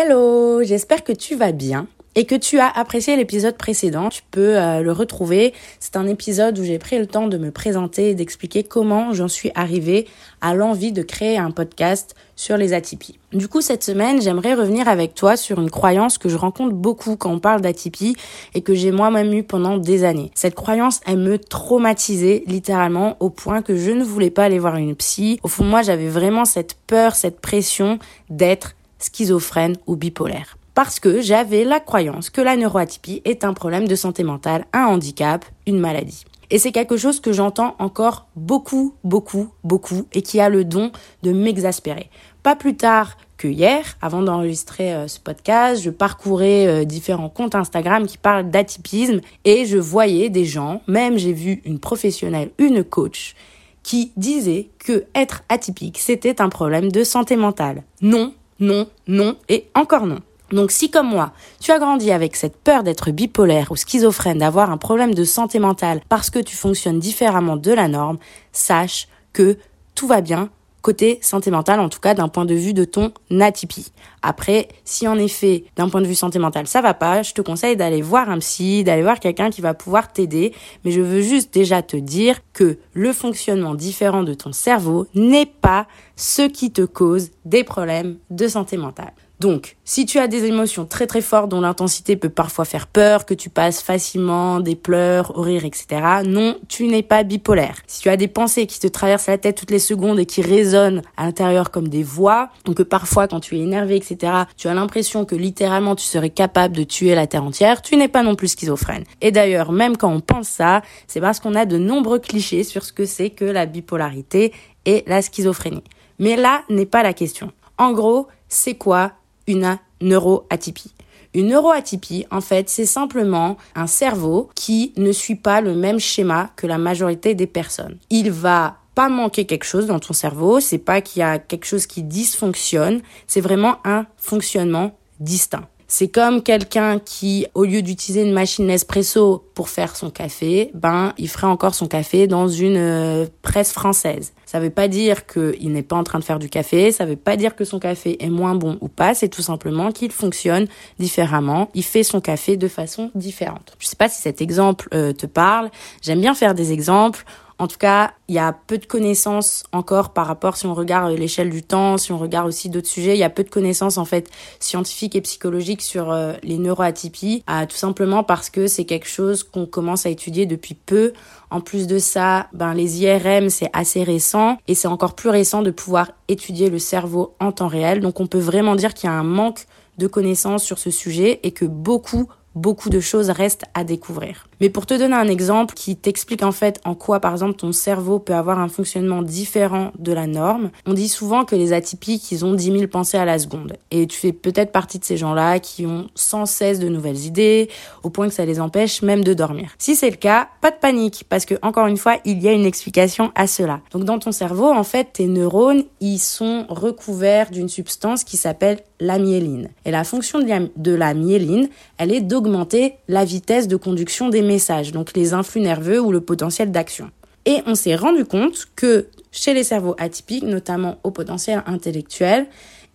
Hello, j'espère que tu vas bien et que tu as apprécié l'épisode précédent, tu peux euh, le retrouver. C'est un épisode où j'ai pris le temps de me présenter et d'expliquer comment j'en suis arrivée à l'envie de créer un podcast sur les atypies. Du coup, cette semaine, j'aimerais revenir avec toi sur une croyance que je rencontre beaucoup quand on parle d'atypie et que j'ai moi-même eu pendant des années. Cette croyance, elle me traumatisait littéralement au point que je ne voulais pas aller voir une psy. Au fond, moi, j'avais vraiment cette peur, cette pression d'être schizophrène ou bipolaire parce que j'avais la croyance que la neuroatypie est un problème de santé mentale, un handicap, une maladie. Et c'est quelque chose que j'entends encore beaucoup, beaucoup, beaucoup et qui a le don de m'exaspérer. Pas plus tard que hier, avant d'enregistrer euh, ce podcast, je parcourais euh, différents comptes Instagram qui parlent d'atypisme et je voyais des gens, même j'ai vu une professionnelle, une coach, qui disait que être atypique, c'était un problème de santé mentale. Non, non, non et encore non. Donc si comme moi, tu as grandi avec cette peur d'être bipolaire ou schizophrène, d'avoir un problème de santé mentale parce que tu fonctionnes différemment de la norme, sache que tout va bien côté santé mentale, en tout cas d'un point de vue de ton atypie. Après, si en effet, d'un point de vue santé mentale, ça va pas, je te conseille d'aller voir un psy, d'aller voir quelqu'un qui va pouvoir t'aider. Mais je veux juste déjà te dire que le fonctionnement différent de ton cerveau n'est pas ce qui te cause des problèmes de santé mentale. Donc, si tu as des émotions très très fortes dont l'intensité peut parfois faire peur, que tu passes facilement des pleurs au rire, etc., non, tu n'es pas bipolaire. Si tu as des pensées qui te traversent la tête toutes les secondes et qui résonnent à l'intérieur comme des voix, donc que parfois quand tu es énervé, etc., tu as l'impression que littéralement tu serais capable de tuer la terre entière, tu n'es pas non plus schizophrène. Et d'ailleurs, même quand on pense ça, c'est parce qu'on a de nombreux clichés sur ce que c'est que la bipolarité et la schizophrénie. Mais là n'est pas la question. En gros, c'est quoi une neuroatypie. Une neuroatypie, en fait, c'est simplement un cerveau qui ne suit pas le même schéma que la majorité des personnes. Il va pas manquer quelque chose dans ton cerveau, c'est pas qu'il y a quelque chose qui dysfonctionne, c'est vraiment un fonctionnement distinct. C'est comme quelqu'un qui, au lieu d'utiliser une machine Nespresso pour faire son café, ben, il ferait encore son café dans une euh, presse française. Ça veut pas dire qu'il n'est pas en train de faire du café, ça veut pas dire que son café est moins bon ou pas, c'est tout simplement qu'il fonctionne différemment, il fait son café de façon différente. Je sais pas si cet exemple euh, te parle, j'aime bien faire des exemples en tout cas, il y a peu de connaissances encore par rapport, si on regarde l'échelle du temps, si on regarde aussi d'autres sujets, il y a peu de connaissances en fait scientifiques et psychologiques sur euh, les neuroatypies, euh, tout simplement parce que c'est quelque chose qu'on commence à étudier depuis peu. En plus de ça, ben les IRM c'est assez récent et c'est encore plus récent de pouvoir étudier le cerveau en temps réel. Donc on peut vraiment dire qu'il y a un manque de connaissances sur ce sujet et que beaucoup beaucoup de choses restent à découvrir. Mais pour te donner un exemple qui t'explique en fait en quoi par exemple ton cerveau peut avoir un fonctionnement différent de la norme, on dit souvent que les atypiques ils ont 10 000 pensées à la seconde. Et tu fais peut-être partie de ces gens-là qui ont sans cesse de nouvelles idées au point que ça les empêche même de dormir. Si c'est le cas, pas de panique parce que encore une fois il y a une explication à cela. Donc dans ton cerveau en fait tes neurones ils sont recouverts d'une substance qui s'appelle la myéline. Et la fonction de la myéline, elle est d'augmenter la vitesse de conduction des messages, donc les influx nerveux ou le potentiel d'action. Et on s'est rendu compte que chez les cerveaux atypiques, notamment au potentiel intellectuel,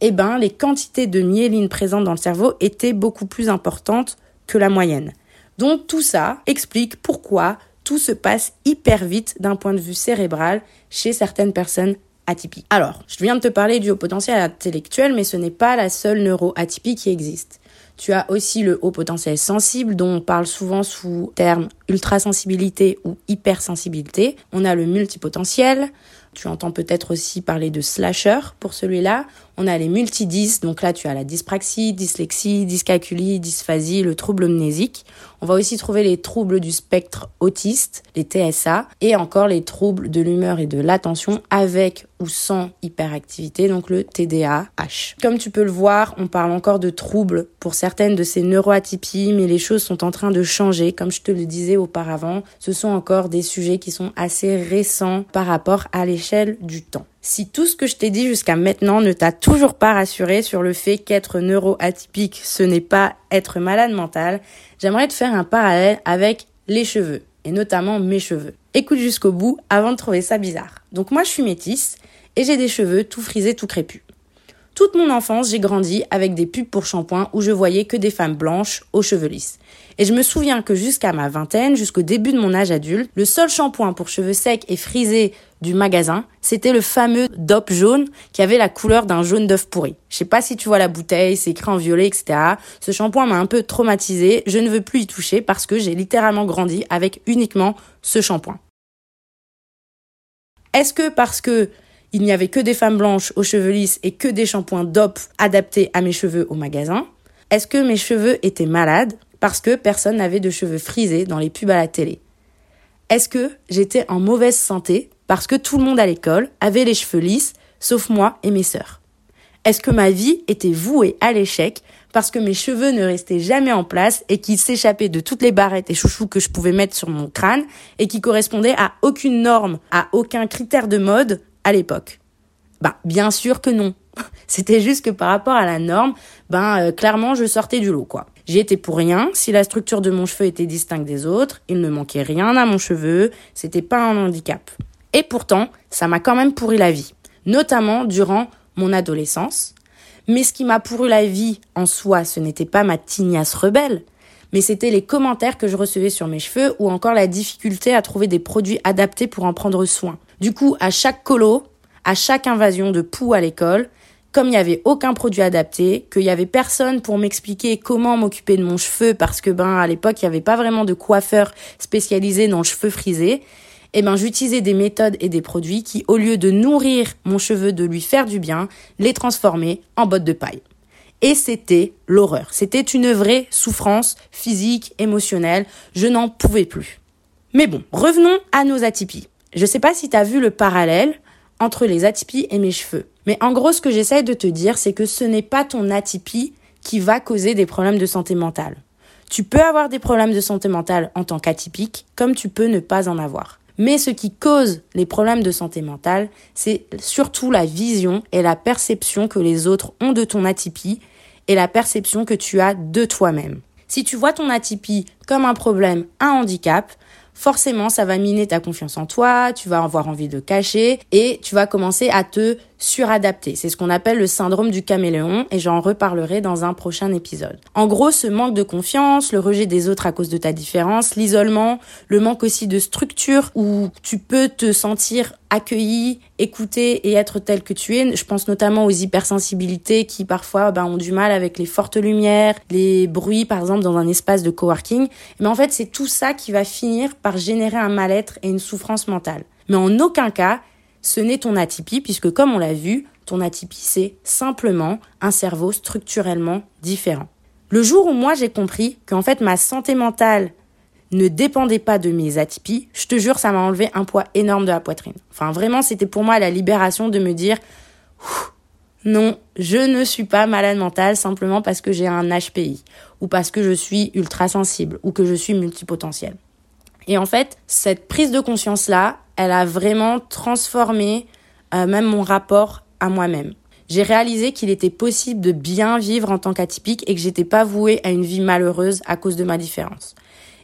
eh ben, les quantités de myéline présentes dans le cerveau étaient beaucoup plus importantes que la moyenne. Donc tout ça explique pourquoi tout se passe hyper vite d'un point de vue cérébral chez certaines personnes atypiques. Alors, je viens de te parler du haut potentiel intellectuel, mais ce n'est pas la seule neuroatypie qui existe. Tu as aussi le haut potentiel sensible dont on parle souvent sous terme ultrasensibilité ou hypersensibilité. On a le multipotentiel. Tu entends peut-être aussi parler de slasher pour celui-là. On a les multidys, donc là tu as la dyspraxie, dyslexie, dyscalculie, dysphasie, le trouble mnésique. On va aussi trouver les troubles du spectre autiste, les TSA, et encore les troubles de l'humeur et de l'attention avec ou sans hyperactivité, donc le TDAH. Comme tu peux le voir, on parle encore de troubles pour certaines de ces neuroatypies, mais les choses sont en train de changer. Comme je te le disais auparavant, ce sont encore des sujets qui sont assez récents par rapport à l'échelle du temps. Si tout ce que je t'ai dit jusqu'à maintenant ne t'a toujours pas rassuré sur le fait qu'être neuroatypique, ce n'est pas être malade mental, j'aimerais te faire un parallèle avec les cheveux, et notamment mes cheveux. Écoute jusqu'au bout avant de trouver ça bizarre. Donc moi je suis métisse, et j'ai des cheveux tout frisés, tout crépus. Toute mon enfance, j'ai grandi avec des pubs pour shampoing où je voyais que des femmes blanches aux cheveux lisses. Et je me souviens que jusqu'à ma vingtaine, jusqu'au début de mon âge adulte, le seul shampoing pour cheveux secs et frisés du magasin, c'était le fameux DOP jaune qui avait la couleur d'un jaune d'œuf pourri. Je sais pas si tu vois la bouteille, c'est écrit en violet, etc. Ce shampoing m'a un peu traumatisé. Je ne veux plus y toucher parce que j'ai littéralement grandi avec uniquement ce shampoing. Est-ce que parce que il n'y avait que des femmes blanches aux cheveux lisses et que des shampoings DOP adaptés à mes cheveux au magasin. Est-ce que mes cheveux étaient malades parce que personne n'avait de cheveux frisés dans les pubs à la télé? Est-ce que j'étais en mauvaise santé parce que tout le monde à l'école avait les cheveux lisses, sauf moi et mes sœurs? Est-ce que ma vie était vouée à l'échec parce que mes cheveux ne restaient jamais en place et qu'ils s'échappaient de toutes les barrettes et chouchous que je pouvais mettre sur mon crâne et qui correspondaient à aucune norme, à aucun critère de mode à l'époque Bah, bien sûr que non. C'était juste que par rapport à la norme, ben euh, clairement je sortais du lot quoi. J'y étais pour rien, si la structure de mon cheveu était distincte des autres, il ne manquait rien à mon cheveu, c'était pas un handicap. Et pourtant, ça m'a quand même pourri la vie, notamment durant mon adolescence. Mais ce qui m'a pourri la vie en soi, ce n'était pas ma tignasse rebelle, mais c'était les commentaires que je recevais sur mes cheveux ou encore la difficulté à trouver des produits adaptés pour en prendre soin. Du coup, à chaque colo, à chaque invasion de poux à l'école, comme il n'y avait aucun produit adapté, qu'il y avait personne pour m'expliquer comment m'occuper de mon cheveu parce que ben à l'époque il n'y avait pas vraiment de coiffeur spécialisé dans le cheveu frisé, eh ben j'utilisais des méthodes et des produits qui au lieu de nourrir mon cheveu, de lui faire du bien, les transformaient en bottes de paille. Et c'était l'horreur. C'était une vraie souffrance physique, émotionnelle. Je n'en pouvais plus. Mais bon, revenons à nos atypies. Je sais pas si tu as vu le parallèle entre les atypies et mes cheveux. Mais en gros, ce que j'essaie de te dire, c'est que ce n'est pas ton atypie qui va causer des problèmes de santé mentale. Tu peux avoir des problèmes de santé mentale en tant qu'atypique, comme tu peux ne pas en avoir. Mais ce qui cause les problèmes de santé mentale, c'est surtout la vision et la perception que les autres ont de ton atypie et la perception que tu as de toi-même. Si tu vois ton atypie comme un problème, un handicap, forcément ça va miner ta confiance en toi, tu vas avoir envie de cacher et tu vas commencer à te suradapter. C'est ce qu'on appelle le syndrome du caméléon et j'en reparlerai dans un prochain épisode. En gros, ce manque de confiance, le rejet des autres à cause de ta différence, l'isolement, le manque aussi de structure où tu peux te sentir accueilli, écouté et être tel que tu es. Je pense notamment aux hypersensibilités qui parfois ben, ont du mal avec les fortes lumières, les bruits par exemple dans un espace de coworking. Mais en fait, c'est tout ça qui va finir par générer un mal-être et une souffrance mentale. Mais en aucun cas, ce n'est ton atypie, puisque comme on l'a vu, ton atypie, c'est simplement un cerveau structurellement différent. Le jour où moi j'ai compris qu'en fait ma santé mentale ne dépendait pas de mes atypies, je te jure, ça m'a enlevé un poids énorme de la poitrine. Enfin, vraiment, c'était pour moi la libération de me dire, non, je ne suis pas malade mentale simplement parce que j'ai un HPI, ou parce que je suis ultra sensible, ou que je suis multipotentiel. Et en fait, cette prise de conscience-là, elle a vraiment transformé euh, même mon rapport à moi-même. J'ai réalisé qu'il était possible de bien vivre en tant qu'atypique et que j'étais pas vouée à une vie malheureuse à cause de ma différence.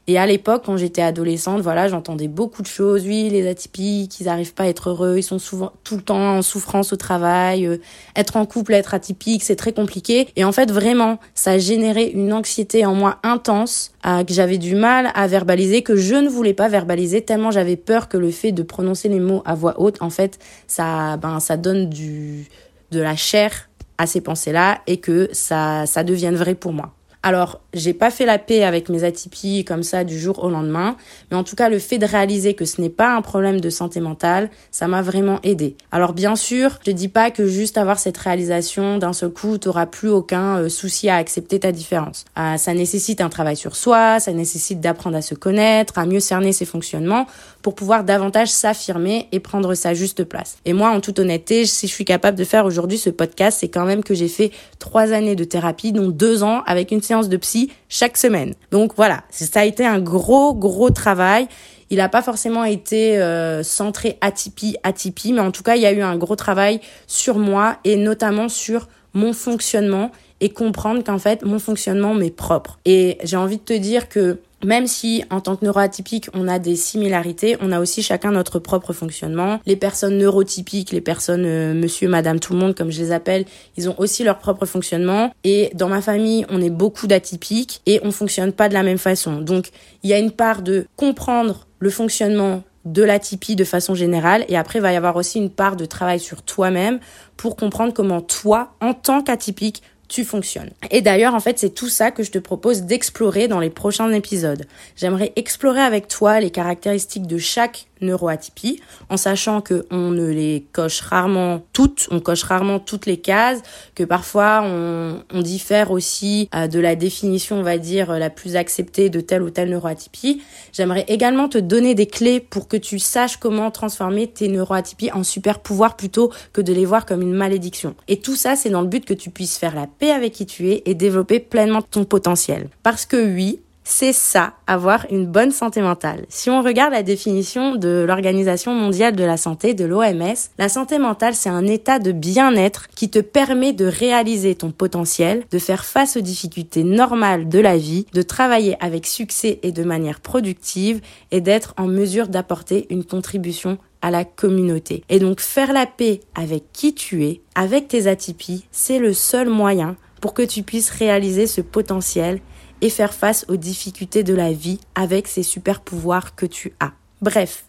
Et à l'époque, quand j'étais adolescente, voilà, j'entendais beaucoup de choses. Oui, les atypiques, ils n'arrivent pas à être heureux, ils sont souvent tout le temps en souffrance au travail. Euh, être en couple, être atypique, c'est très compliqué. Et en fait, vraiment, ça a généré une anxiété en moi intense que j'avais du mal à verbaliser, que je ne voulais pas verbaliser tellement j'avais peur que le fait de prononcer les mots à voix haute, en fait, ça, ben, ça donne du, de la chair à ces pensées-là et que ça, ça devienne vrai pour moi. Alors, j'ai pas fait la paix avec mes atypies comme ça du jour au lendemain, mais en tout cas, le fait de réaliser que ce n'est pas un problème de santé mentale, ça m'a vraiment aidé. Alors, bien sûr, je dis pas que juste avoir cette réalisation d'un seul coup, t'auras plus aucun euh, souci à accepter ta différence. Euh, ça nécessite un travail sur soi, ça nécessite d'apprendre à se connaître, à mieux cerner ses fonctionnements pour pouvoir davantage s'affirmer et prendre sa juste place. Et moi, en toute honnêteté, si je suis capable de faire aujourd'hui ce podcast, c'est quand même que j'ai fait trois années de thérapie, dont deux ans avec une séance de psy chaque semaine. Donc voilà, ça a été un gros, gros travail. Il n'a pas forcément été euh, centré atypie, atypie, mais en tout cas, il y a eu un gros travail sur moi et notamment sur mon fonctionnement et comprendre qu'en fait, mon fonctionnement m'est propre. Et j'ai envie de te dire que même si en tant que neuroatypique on a des similarités, on a aussi chacun notre propre fonctionnement. Les personnes neurotypiques, les personnes euh, monsieur, madame, tout le monde comme je les appelle, ils ont aussi leur propre fonctionnement. Et dans ma famille, on est beaucoup d'atypiques et on fonctionne pas de la même façon. Donc il y a une part de comprendre le fonctionnement de l'atypie de façon générale et après il va y avoir aussi une part de travail sur toi-même pour comprendre comment toi en tant qu'atypique tu fonctionnes. Et d'ailleurs, en fait, c'est tout ça que je te propose d'explorer dans les prochains épisodes. J'aimerais explorer avec toi les caractéristiques de chaque neuroatypie, en sachant que on ne les coche rarement toutes, on coche rarement toutes les cases, que parfois on, diffère aussi euh, de la définition, on va dire, la plus acceptée de telle ou telle neuroatypie. J'aimerais également te donner des clés pour que tu saches comment transformer tes neuroatypies en super pouvoirs plutôt que de les voir comme une malédiction. Et tout ça, c'est dans le but que tu puisses faire la paix avec qui tu es et développer pleinement ton potentiel. Parce que oui, c'est ça, avoir une bonne santé mentale. Si on regarde la définition de l'Organisation mondiale de la santé, de l'OMS, la santé mentale, c'est un état de bien-être qui te permet de réaliser ton potentiel, de faire face aux difficultés normales de la vie, de travailler avec succès et de manière productive et d'être en mesure d'apporter une contribution à la communauté. Et donc faire la paix avec qui tu es, avec tes atypies, c'est le seul moyen pour que tu puisses réaliser ce potentiel et faire face aux difficultés de la vie avec ces super pouvoirs que tu as. Bref,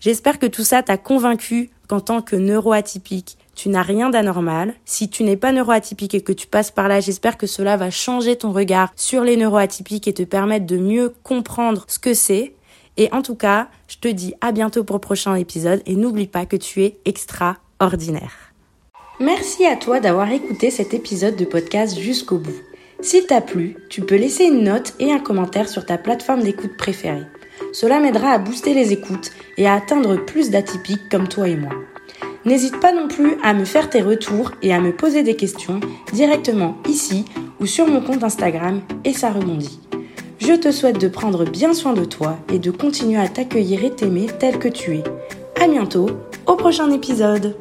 j'espère que tout ça t'a convaincu qu'en tant que neuroatypique, tu n'as rien d'anormal. Si tu n'es pas neuroatypique et que tu passes par là, j'espère que cela va changer ton regard sur les neuroatypiques et te permettre de mieux comprendre ce que c'est. Et en tout cas, je te dis à bientôt pour le prochain épisode et n'oublie pas que tu es extraordinaire. Merci à toi d'avoir écouté cet épisode de podcast jusqu'au bout. S'il t'a plu, tu peux laisser une note et un commentaire sur ta plateforme d'écoute préférée. Cela m'aidera à booster les écoutes et à atteindre plus d'atypiques comme toi et moi. N'hésite pas non plus à me faire tes retours et à me poser des questions directement ici ou sur mon compte Instagram et ça rebondit. Je te souhaite de prendre bien soin de toi et de continuer à t'accueillir et t'aimer tel que tu es. À bientôt au prochain épisode.